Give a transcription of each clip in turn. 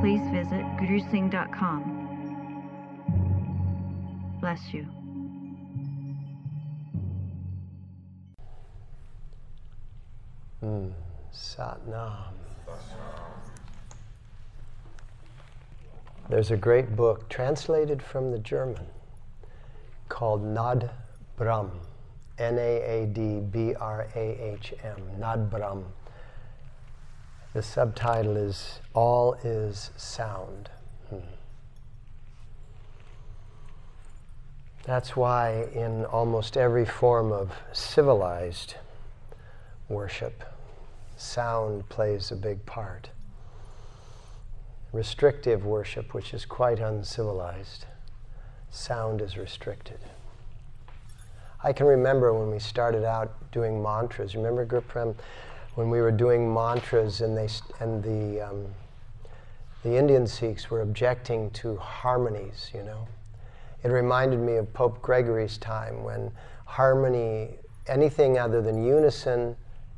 please visit gurusingh.com. Bless you. Mm. Satnam. There's a great book translated from the German called Nad Brahm. N A A D B R A H M. Nad Brahm. The subtitle is All is Sound. Hmm. That's why, in almost every form of civilized worship, sound plays a big part. Restrictive worship, which is quite uncivilized, sound is restricted. I can remember when we started out doing mantras. Remember, Gurprem, when we were doing mantras and they and the um, the Indian Sikhs were objecting to harmonies. You know, it reminded me of Pope Gregory's time when harmony, anything other than unison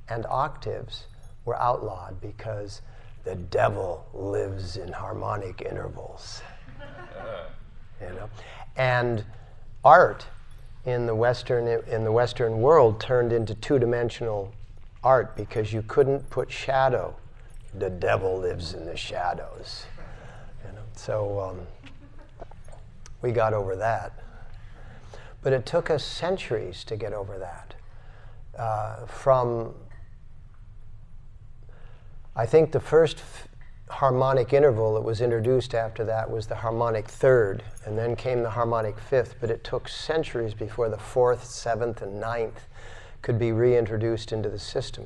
and octaves, were outlawed because the devil lives in harmonic intervals. you know, and art in the Western, in the Western world turned into two dimensional art because you couldn't put shadow. The devil lives in the shadows. You know? So um, we got over that. But it took us centuries to get over that. Uh, from, I think the first f- harmonic interval that was introduced after that was the harmonic third, and then came the harmonic fifth, but it took centuries before the fourth, seventh, and ninth could be reintroduced into the system,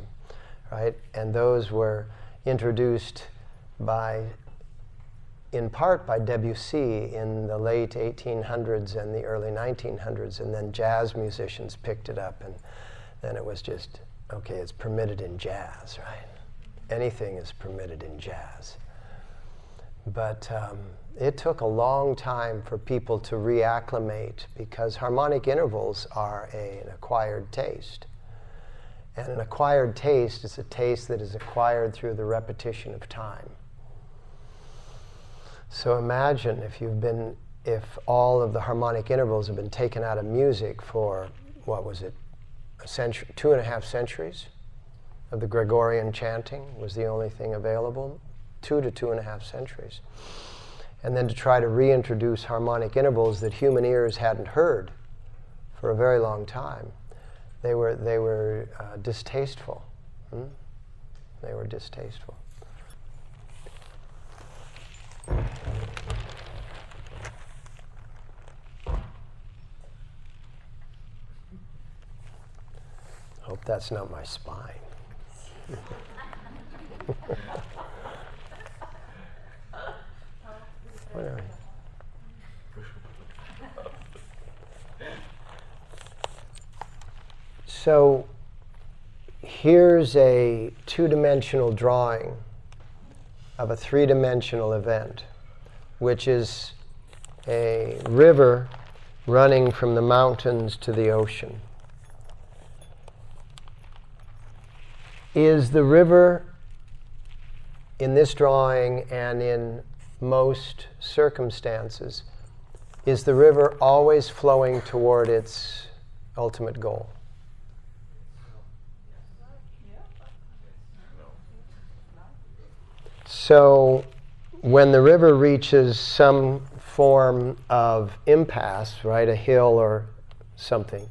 right? And those were introduced by, in part by Debussy in the late 1800s and the early 1900s, and then jazz musicians picked it up, and then it was just, okay, it's permitted in jazz, right? anything is permitted in jazz. But um, it took a long time for people to reacclimate because harmonic intervals are a, an acquired taste. And an acquired taste is a taste that is acquired through the repetition of time. So imagine if you've been, if all of the harmonic intervals have been taken out of music for, what was it, a century, two and a half centuries? of the Gregorian chanting was the only thing available, two to two and a half centuries. And then to try to reintroduce harmonic intervals that human ears hadn't heard for a very long time, they were, they were uh, distasteful. Hmm? They were distasteful. Hope that's not my spine. Whatever. So here's a two dimensional drawing of a three dimensional event, which is a river running from the mountains to the ocean. Is the river in this drawing and in most circumstances, is the river always flowing toward its ultimate goal? So, when the river reaches some form of impasse, right, a hill or something,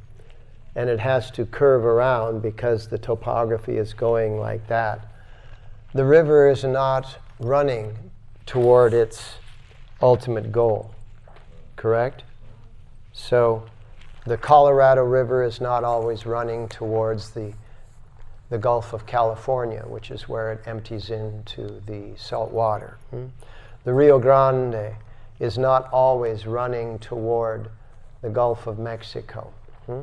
and it has to curve around because the topography is going like that. The river is not running toward its ultimate goal, correct? So the Colorado River is not always running towards the, the Gulf of California, which is where it empties into the salt water. Hmm? The Rio Grande is not always running toward the Gulf of Mexico. Hmm?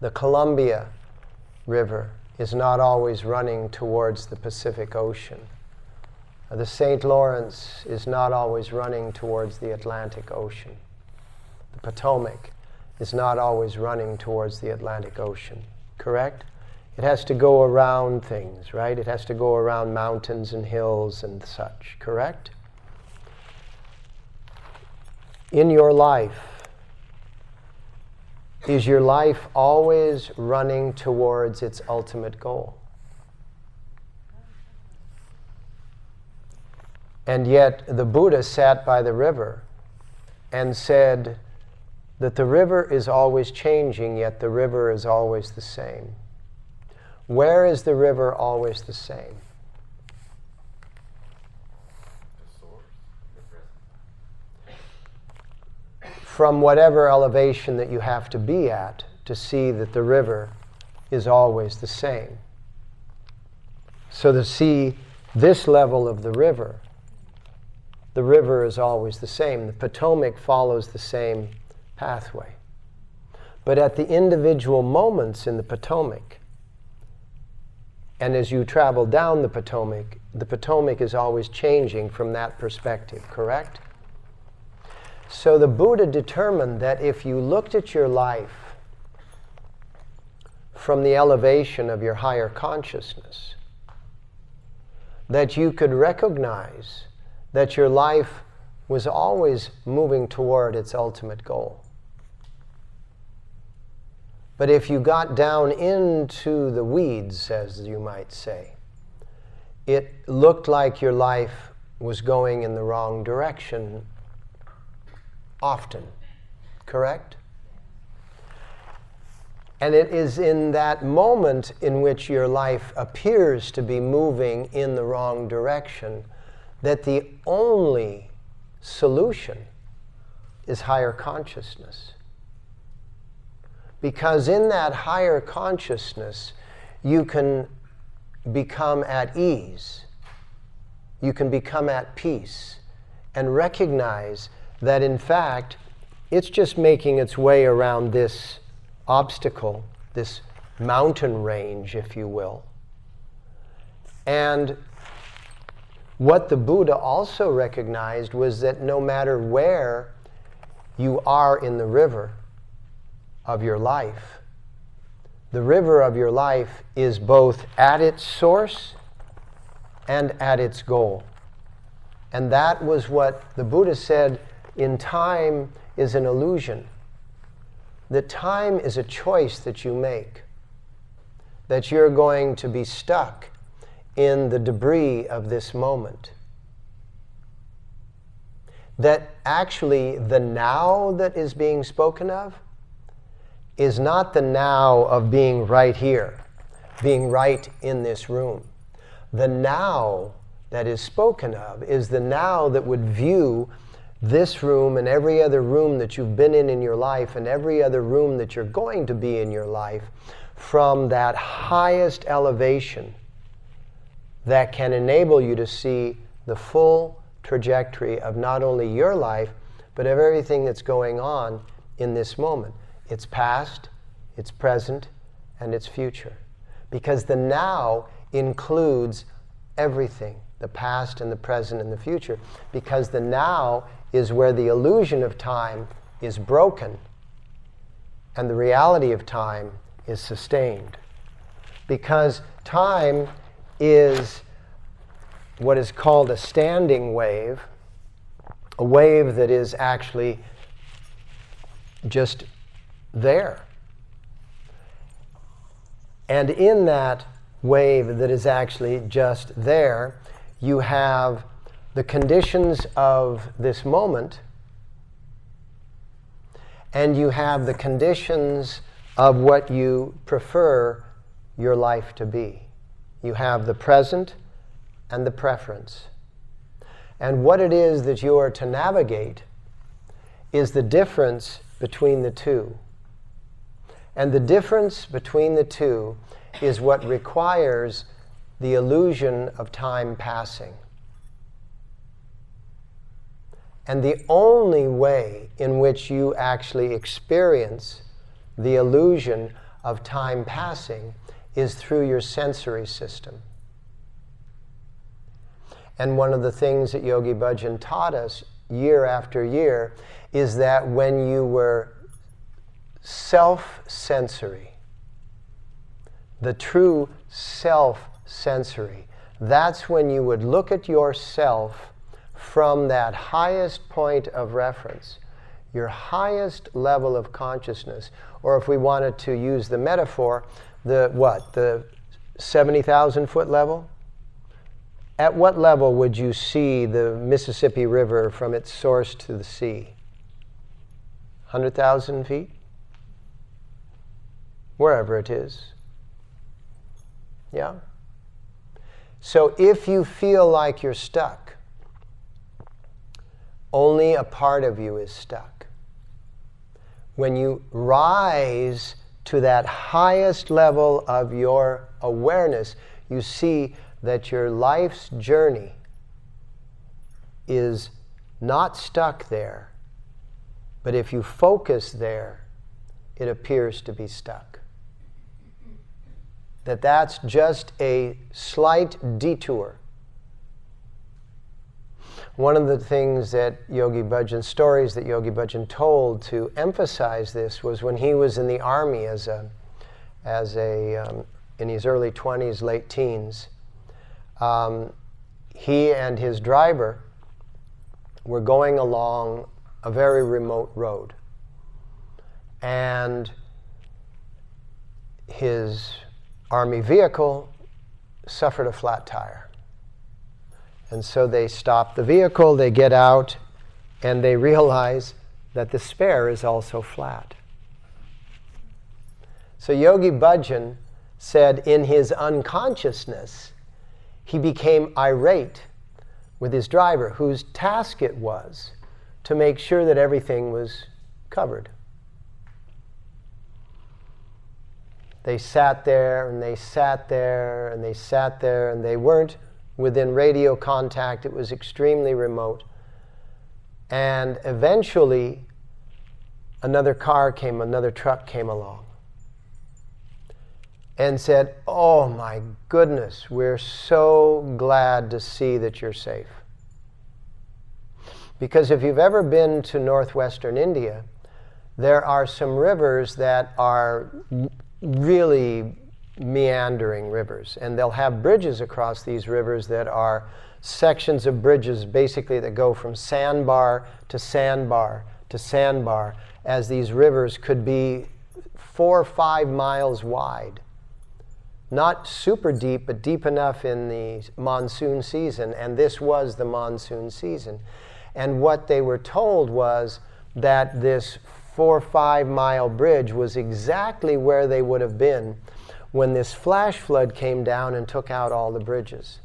The Columbia River is not always running towards the Pacific Ocean. The St. Lawrence is not always running towards the Atlantic Ocean. The Potomac is not always running towards the Atlantic Ocean. Correct? It has to go around things, right? It has to go around mountains and hills and such. Correct? In your life, is your life always running towards its ultimate goal? And yet, the Buddha sat by the river and said that the river is always changing, yet the river is always the same. Where is the river always the same? from whatever elevation that you have to be at to see that the river is always the same. So to see this level of the river, the river is always the same. The Potomac follows the same pathway. But at the individual moments in the Potomac, and as you travel down the Potomac, the Potomac is always changing from that perspective, correct? So the Buddha determined that if you looked at your life from the elevation of your higher consciousness, that you could recognize that your life was always moving toward its ultimate goal. But if you got down into the weeds, as you might say, it looked like your life was going in the wrong direction often. Correct? And it is in that moment in which your life appears to be moving in the wrong direction that the only solution is higher consciousness. Because in that higher consciousness, you can become at ease, you can become at peace, and recognize that in fact it's just making its way around this obstacle, this mountain range, if you will. And what the Buddha also recognized was that no matter where you are in the river of your life, the river of your life is both at its source and at its goal. And that was what the Buddha said in time is an illusion. That time is a choice that you make. That you're going to be stuck in the debris of this moment. That actually the now that is being spoken of is not the now of being right here, being right in this room. The now that is spoken of is the now that would view this room and every other room that you've been in in your life and every other room that you're going to be in your life from that highest elevation that can enable you to see the full trajectory of not only your life, but of everything that's going on in this moment. It's past, it's present, and it's future. Because the now includes everything the past and the present and the future. Because the now is where the illusion of time is broken and the reality of time is sustained. Because time is what is called a standing wave, a wave that is actually just there. And in that wave that is actually just there, you have the conditions of this moment, and you have the conditions of what you prefer your life to be. You have the present and the preference. And what it is that you are to navigate is the difference between the two. And the difference between the two is what requires the illusion of time passing. And the only way in which you actually experience the illusion of time passing is through your sensory system. And one of the things that Yogi Bhajan taught us year after year is that when you were self sensory, the true self sensory, that's when you would look at yourself from that highest point of reference, your highest level of consciousness, or if we wanted to use the metaphor, the what? The 70,000 foot level? At what level would you see the Mississippi River from its source to the sea? 100,000 feet? Wherever it is. Yeah? So if you feel like you're stuck, only a part of you is stuck. When you rise to that highest level of your awareness, you see that your life's journey is not stuck there, but if you focus there, it appears to be stuck. That that's just a slight detour. One of the things that Yogi Bhajan, stories that Yogi Bhajan told to emphasize this was when he was in the army as a, as a um, in his early 20s, late teens um, he and his driver were going along a very remote road. And his army vehicle suffered a flat tire. And so they stop the vehicle, they get out, and they realize that the spare is also flat. So Yogi Bhajan said in his unconsciousness, he became irate with his driver, whose task it was to make sure that everything was covered. They sat there and they sat there and they sat there and they weren't within radio contact. It was extremely remote. And eventually, another car came, another truck came along and said, Oh my goodness, we're so glad to see that you're safe. Because if you've ever been to northwestern India, there are some rivers that are really meandering rivers, and they'll have bridges across these rivers that are sections of bridges basically that go from sandbar to sandbar to sandbar, as these rivers could be four or five miles wide not super deep, but deep enough in the monsoon season. And this was the monsoon season. And what they were told was that this four or five mile bridge was exactly where they would have been when this flash flood came down and took out all the bridges.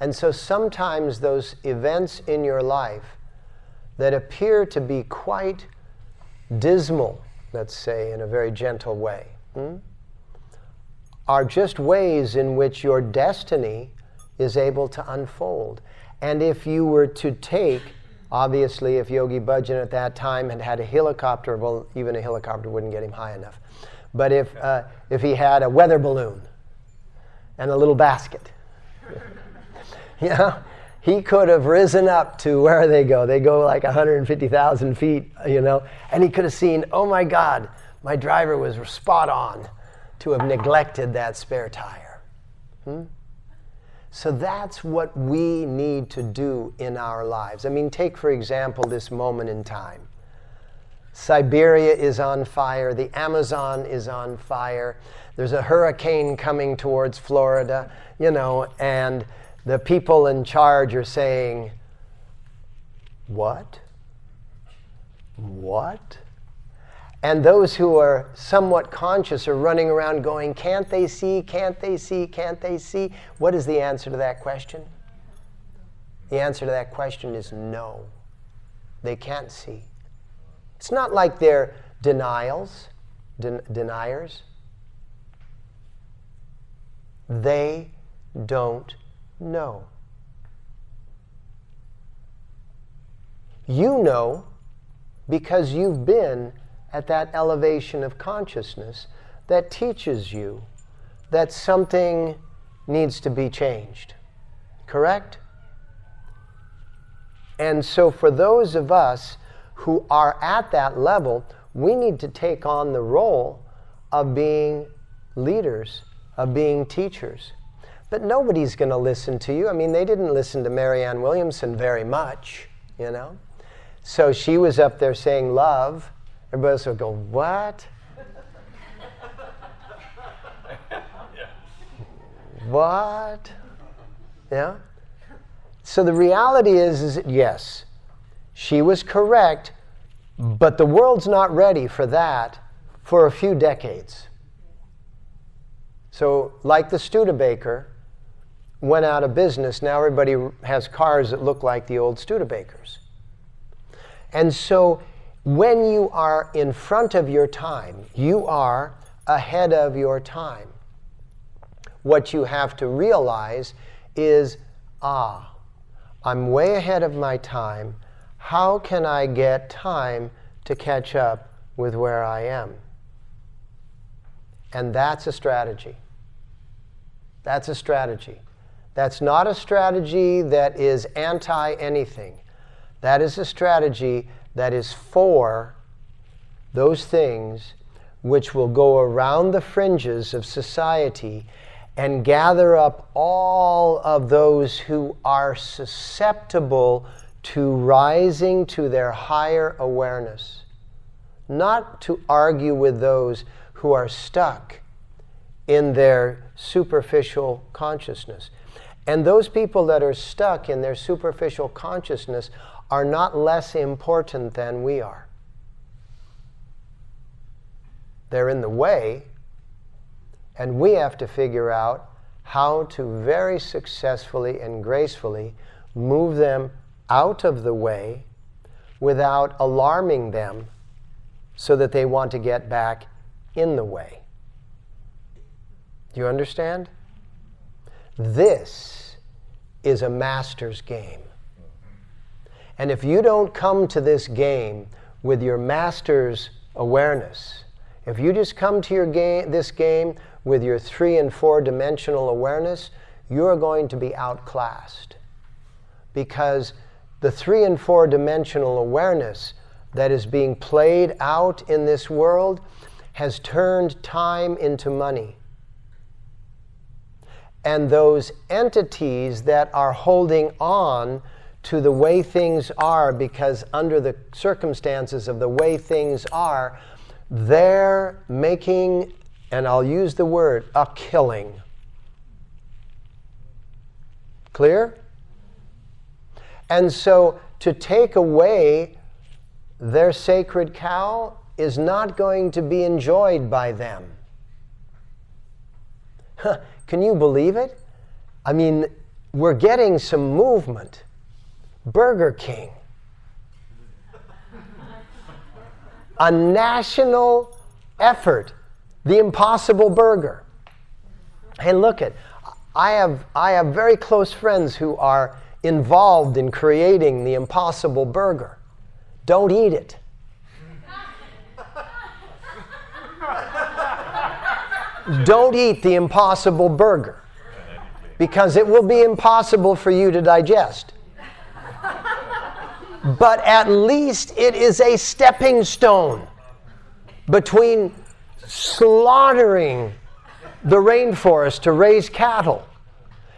And so sometimes those events in your life that appear to be quite dismal let's say, in a very gentle way, hmm? are just ways in which your destiny is able to unfold. And if you were to take, obviously, if Yogi Bhajan at that time had had a helicopter, well, even a helicopter wouldn't get him high enough. But if, uh, if he had a weather balloon and a little basket, you know, he could have risen up to where they go. They go like 150,000 feet, you know, and he could have seen, oh my God, my driver was spot on to have neglected that spare tire. Hmm? So that's what we need to do in our lives. I mean, take for example this moment in time. Siberia is on fire, the Amazon is on fire, there's a hurricane coming towards Florida, you know, and the people in charge are saying, What? What? And those who are somewhat conscious are running around going, Can't they see? Can't they see? Can't they see? What is the answer to that question? The answer to that question is no. They can't see. It's not like they're denials, den- deniers. They don't know. You know because you've been at that elevation of consciousness that teaches you that something needs to be changed. Correct? And so, for those of us who are at that level, we need to take on the role of being leaders, of being teachers. But nobody's going to listen to you. I mean, they didn't listen to Marianne Williamson very much, you know? So she was up there saying love. Everybody else would go, What? what? Yeah? So the reality is, is that yes, she was correct, but the world's not ready for that for a few decades. So, like the Studebaker went out of business, now everybody has cars that look like the old Studebakers. And so, when you are in front of your time, you are ahead of your time. What you have to realize is ah, I'm way ahead of my time. How can I get time to catch up with where I am? And that's a strategy. That's a strategy. That's not a strategy that is anti anything. That is a strategy that is for those things which will go around the fringes of society and gather up all of those who are susceptible to rising to their higher awareness. Not to argue with those who are stuck in their superficial consciousness. And those people that are stuck in their superficial consciousness are not less important than we are. They're in the way, and we have to figure out how to very successfully and gracefully move them out of the way without alarming them so that they want to get back in the way. Do you understand? This is a master's game. And if you don't come to this game with your master's awareness, if you just come to your game, this game with your three and four dimensional awareness, you're going to be outclassed. Because the three and four dimensional awareness that is being played out in this world has turned time into money. And those entities that are holding on to the way things are because, under the circumstances of the way things are, they're making, and I'll use the word, a killing. Clear? And so to take away their sacred cow is not going to be enjoyed by them. Can you believe it? I mean, we're getting some movement. Burger King. A national effort, the Impossible Burger. Hey, look at, I have, I have very close friends who are involved in creating the Impossible Burger. Don't eat it. Don't eat the impossible burger because it will be impossible for you to digest. But at least it is a stepping stone between slaughtering the rainforest to raise cattle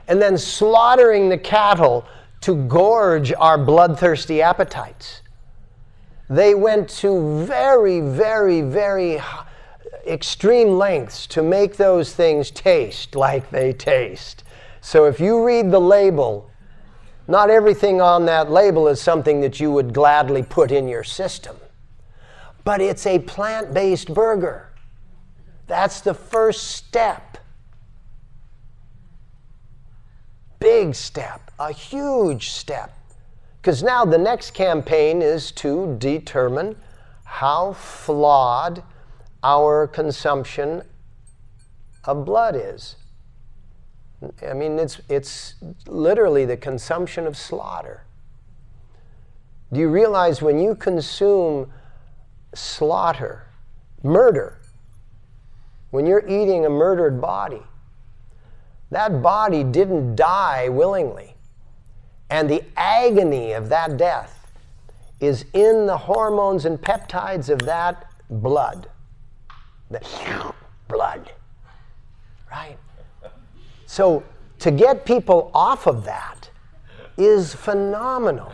and then slaughtering the cattle to gorge our bloodthirsty appetites. They went to very, very, very extreme lengths to make those things taste like they taste. So if you read the label, not everything on that label is something that you would gladly put in your system. But it's a plant based burger. That's the first step. Big step, a huge step. Because now the next campaign is to determine how flawed our consumption of blood is. I mean, it's, it's literally the consumption of slaughter. Do you realize when you consume slaughter, murder, when you're eating a murdered body, that body didn't die willingly. And the agony of that death is in the hormones and peptides of that blood. The blood. Right? So to get people off of that is phenomenal.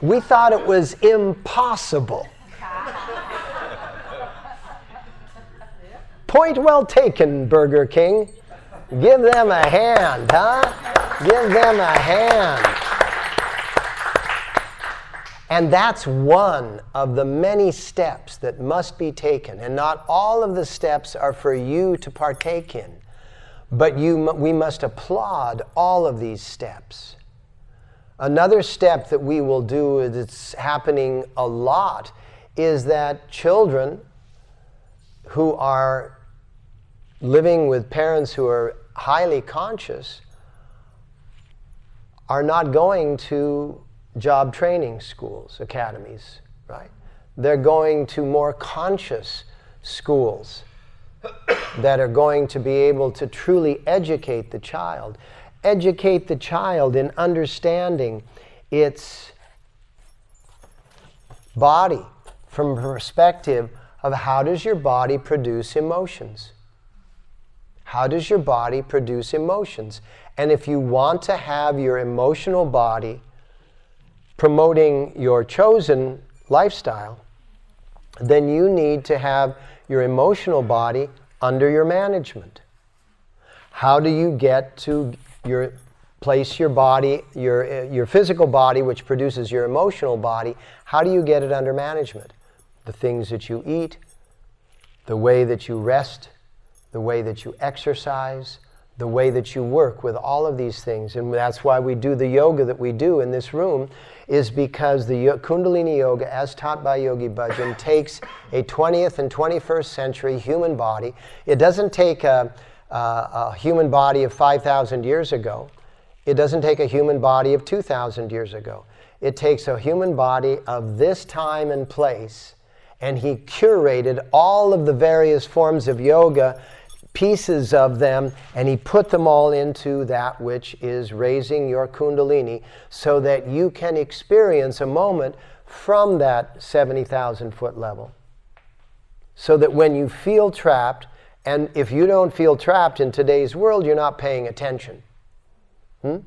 We thought it was impossible. Point well taken, Burger King. Give them a hand, huh? Give them a hand. And that's one of the many steps that must be taken. And not all of the steps are for you to partake in. But you, we must applaud all of these steps. Another step that we will do that's happening a lot is that children who are living with parents who are highly conscious are not going to job training schools, academies, right? They're going to more conscious schools that are going to be able to truly educate the child. Educate the child in understanding its body from a perspective of how does your body produce emotions? How does your body produce emotions? And if you want to have your emotional body promoting your chosen lifestyle, then you need to have your emotional body under your management. How do you get to your place your body, your, your physical body, which produces your emotional body, how do you get it under management? The things that you eat, the way that you rest, the way that you exercise, the way that you work with all of these things. And that's why we do the yoga that we do in this room, is because the Kundalini Yoga, as taught by Yogi Bhajan, takes a 20th and 21st century human body. It doesn't take a, a, a human body of 5,000 years ago, it doesn't take a human body of 2,000 years ago. It takes a human body of this time and place, and he curated all of the various forms of yoga pieces of them and he put them all into that which is raising your kundalini so that you can experience a moment from that 70,000 foot level. So that when you feel trapped, and if you don't feel trapped in today's world, you're not paying attention. Hmm?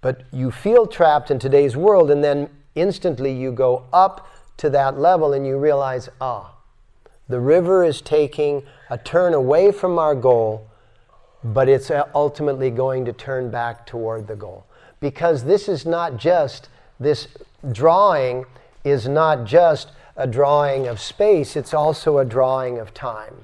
But you feel trapped in today's world, and then instantly you go up to that level and you realize, ah, the river is taking a turn away from our goal, but it's uh, ultimately going to turn back toward the goal. Because this is not just, this drawing is not just a drawing of space, it's also a drawing of time.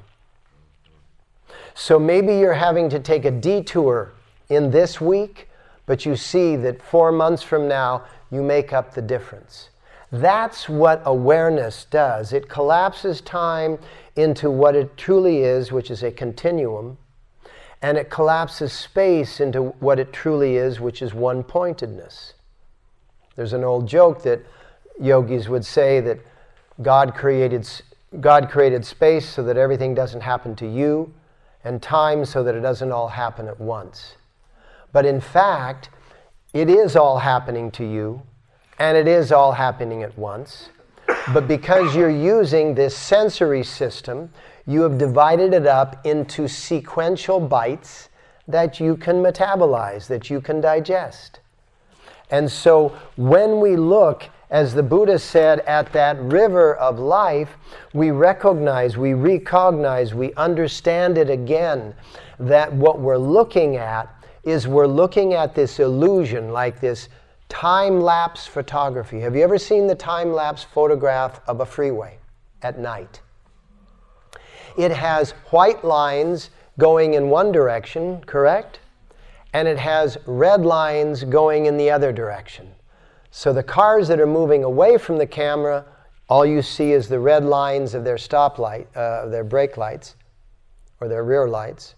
So maybe you're having to take a detour in this week, but you see that four months from now, you make up the difference. That's what awareness does. It collapses time into what it truly is, which is a continuum, and it collapses space into what it truly is, which is one pointedness. There's an old joke that yogis would say that God created, God created space so that everything doesn't happen to you, and time so that it doesn't all happen at once. But in fact, it is all happening to you, and it is all happening at once. But because you're using this sensory system, you have divided it up into sequential bites that you can metabolize, that you can digest. And so when we look, as the Buddha said, at that river of life, we recognize, we recognize, we understand it again that what we're looking at is we're looking at this illusion, like this time lapse photography. Have you ever seen the time lapse photograph of a freeway at night? It has white lines going in one direction, correct? And it has red lines going in the other direction. So the cars that are moving away from the camera, all you see is the red lines of their stoplight, uh, their brake lights, or their rear lights.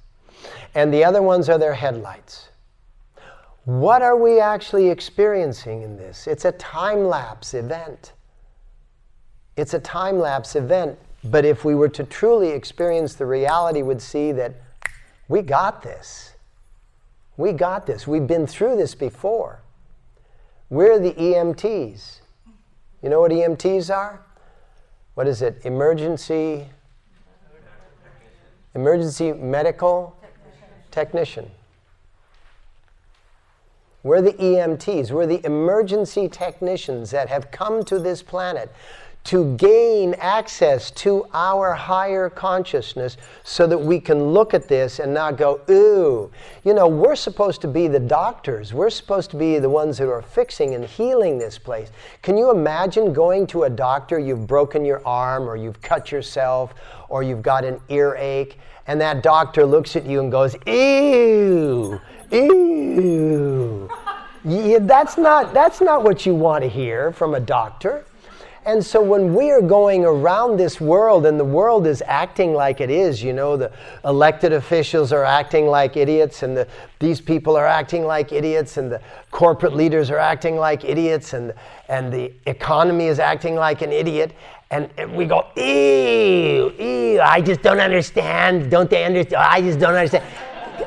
And the other ones are their headlights. What are we actually experiencing in this? It's a time lapse event. It's a time lapse event, but if we were to truly experience the reality, we'd see that we got this. We got this. We've been through this before. We're the EMTs. You know what EMTs are? What is it? Emergency emergency medical technician. We're the EMTs. We're the emergency technicians that have come to this planet to gain access to our higher consciousness so that we can look at this and not go, ooh. You know, we're supposed to be the doctors. We're supposed to be the ones that are fixing and healing this place. Can you imagine going to a doctor, you've broken your arm, or you've cut yourself, or you've got an earache, and that doctor looks at you and goes, ew, ew. Yeah, that's, not, that's not what you want to hear from a doctor. And so when we are going around this world and the world is acting like it is, you know, the elected officials are acting like idiots and the, these people are acting like idiots and the corporate leaders are acting like idiots and, and the economy is acting like an idiot. And, we go, ew, ew, I just don't understand. Don't they understand? I just don't understand.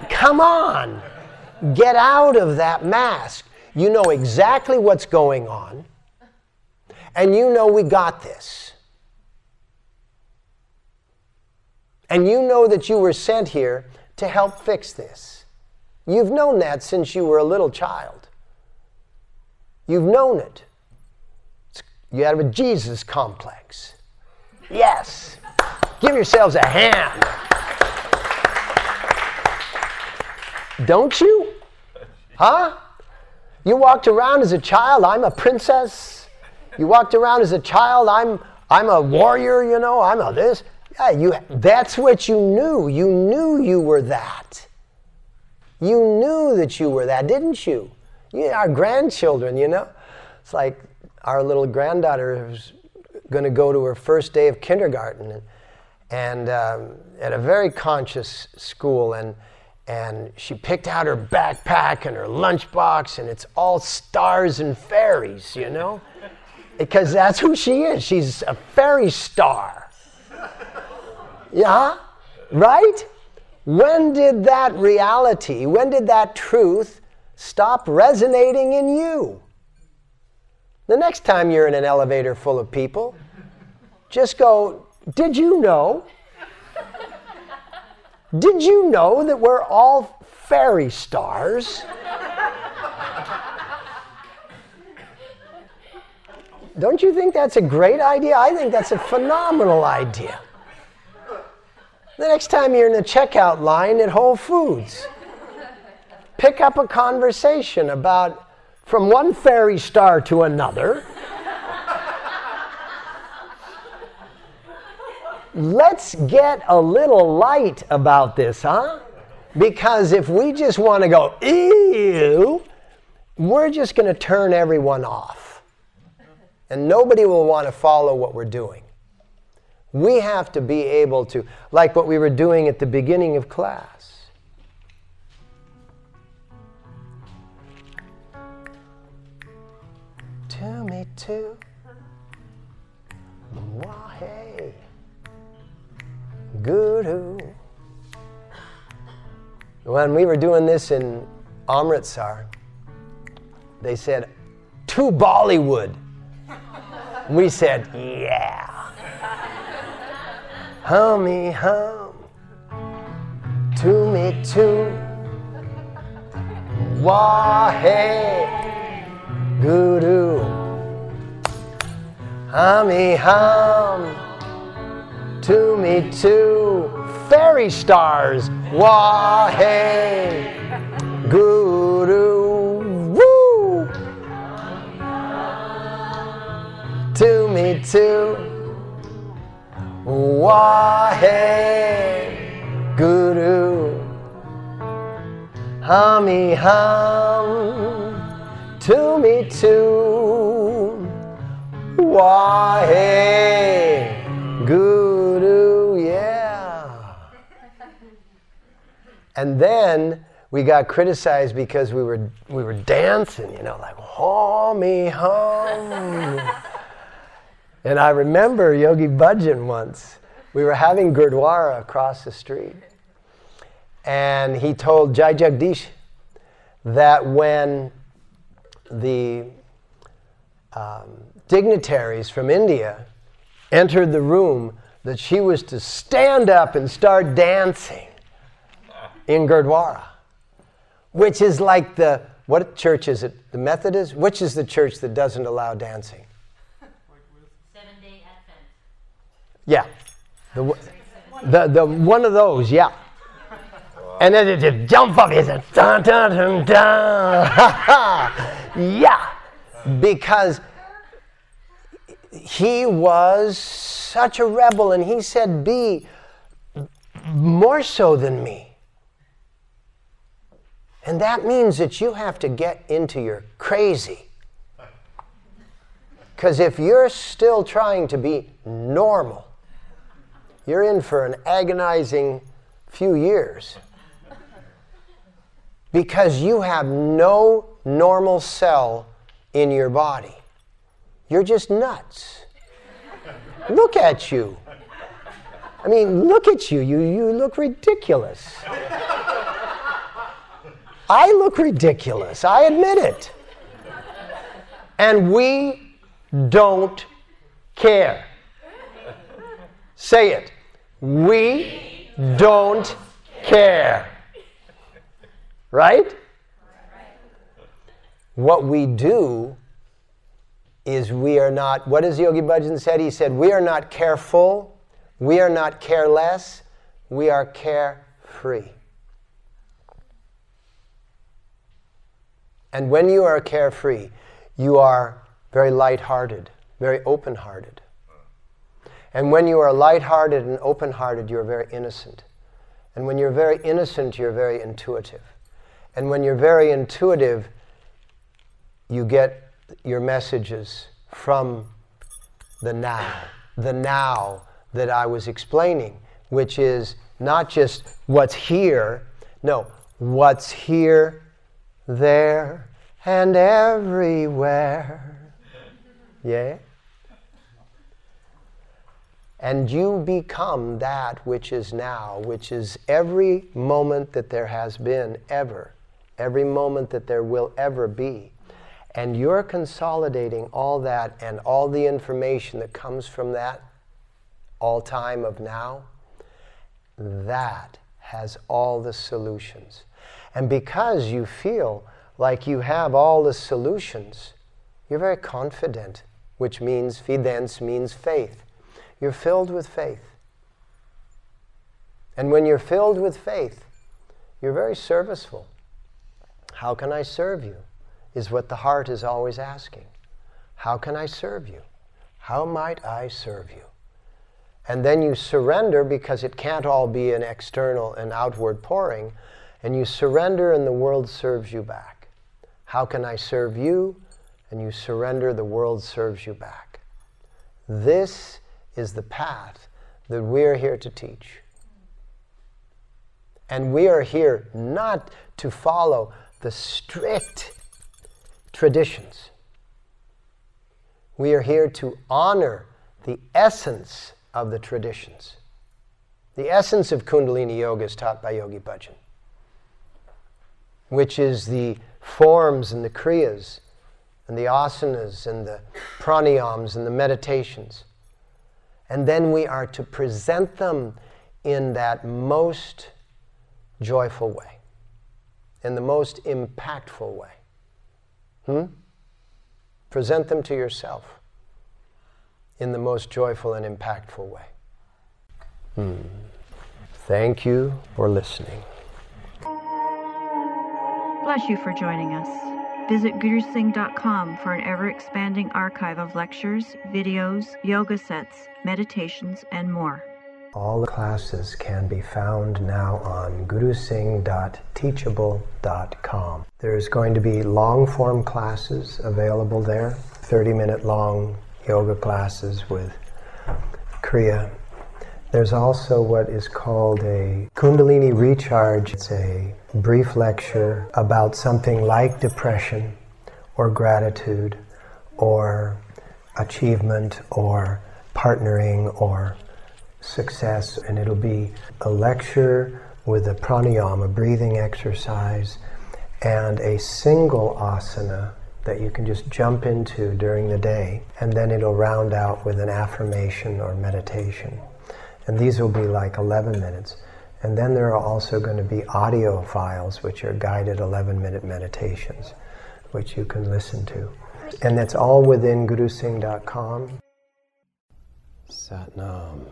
Come on, get out of that mask. You know exactly what's going on and you know we got this. And you know that you were sent here to help fix this. You've known that since you were a little child. You've known it. You have a Jesus complex. Yes. Give yourselves a hand. Don't you? Huh? You walked around as a child, I'm a princess. You walked around as a child, I'm, I'm a warrior, you know, I'm a this. Yeah, you, that's what you knew. You knew you were that. You knew that you were that, didn't you? you our grandchildren, you know. It's like our little granddaughter is going to go to her first day of kindergarten and, and um, at a very conscious school. And, and she picked out her backpack and her lunchbox, and it's all stars and fairies, you know because that's who she is. She's a fairy star. Yeah? Right? When did that reality, when did that truth stop resonating in you? The next time you're in an elevator full of people, just go, Did you know? Did you know that we're all fairy stars? Don't you think that's a great idea? I think that's a phenomenal idea. The next time you're in the checkout line at Whole Foods, pick up a conversation about from one fairy star to another. Let's get a little light about this, huh? Because if we just want to go, ew, we're just going to turn everyone off and nobody will want to follow what we're doing. We have to be able to, like what we were doing at the beginning of class. To me too. Wahe. Guru. When we were doing this in Amritsar, they said, to Bollywood. We said, yeah. Hummy hum. To me too. Wahe. Guru. Hummy hum. To me too. Fairy stars. Wahe. Guru. To me too. Wahe Guru Hummy hum to me too. Wahe Guru, yeah. And then we got criticized because we were we were dancing, you know, like home me home. And I remember Yogi Bhajan once. We were having Gurdwara across the street. And he told Jai Jagdish that when the um, dignitaries from India entered the room, that she was to stand up and start dancing in Gurdwara, which is like the, what church is it? The Methodist? Which is the church that doesn't allow dancing? Yeah. The, the, the, one of those, yeah. And then it just jump up, it's a dun dun dun dun. yeah. Because he was such a rebel, and he said, Be more so than me. And that means that you have to get into your crazy. Because if you're still trying to be normal, you're in for an agonizing few years. Because you have no normal cell in your body. You're just nuts. look at you. I mean, look at you. You, you look ridiculous. I look ridiculous. I admit it. And we don't care. Say it. We don't care. Right? What we do is we are not, what does Yogi Bhajan said? He said, we are not careful, we are not careless, we are carefree. And when you are carefree, you are very light-hearted, very open-hearted. And when you are light-hearted and open-hearted, you're very innocent. And when you're very innocent, you're very intuitive. And when you're very intuitive, you get your messages from the now, the now that I was explaining, which is not just what's here, no, what's here, there, and everywhere. Yeah? And you become that which is now, which is every moment that there has been ever, every moment that there will ever be and you're consolidating all that and all the information that comes from that all time of now, that has all the solutions. And because you feel like you have all the solutions, you're very confident, which means fidens means faith. You're filled with faith. And when you're filled with faith, you're very serviceful. How can I serve you? is what the heart is always asking. How can I serve you? How might I serve you? And then you surrender because it can't all be an external and outward pouring, and you surrender and the world serves you back. How can I serve you? And you surrender, the world serves you back. This is the path that we're here to teach. And we are here not to follow the strict traditions. We are here to honor the essence of the traditions. The essence of Kundalini Yoga is taught by Yogi Bhajan, which is the forms and the kriyas and the asanas and the pranayams and the meditations. And then we are to present them in that most joyful way, in the most impactful way. Hmm? Present them to yourself in the most joyful and impactful way. Hmm. Thank you for listening. Bless you for joining us. Visit gurusingh.com for an ever expanding archive of lectures, videos, yoga sets, meditations, and more. All the classes can be found now on gurusingh.teachable.com. There's going to be long form classes available there, 30 minute long yoga classes with Kriya There's also what is called a Kundalini recharge. It's a brief lecture about something like depression or gratitude or achievement or partnering or success. And it'll be a lecture with a pranayama, a breathing exercise, and a single asana that you can just jump into during the day. And then it'll round out with an affirmation or meditation. And these will be like 11 minutes. And then there are also going to be audio files, which are guided 11 minute meditations, which you can listen to. And that's all within gurusingh.com. Satnam.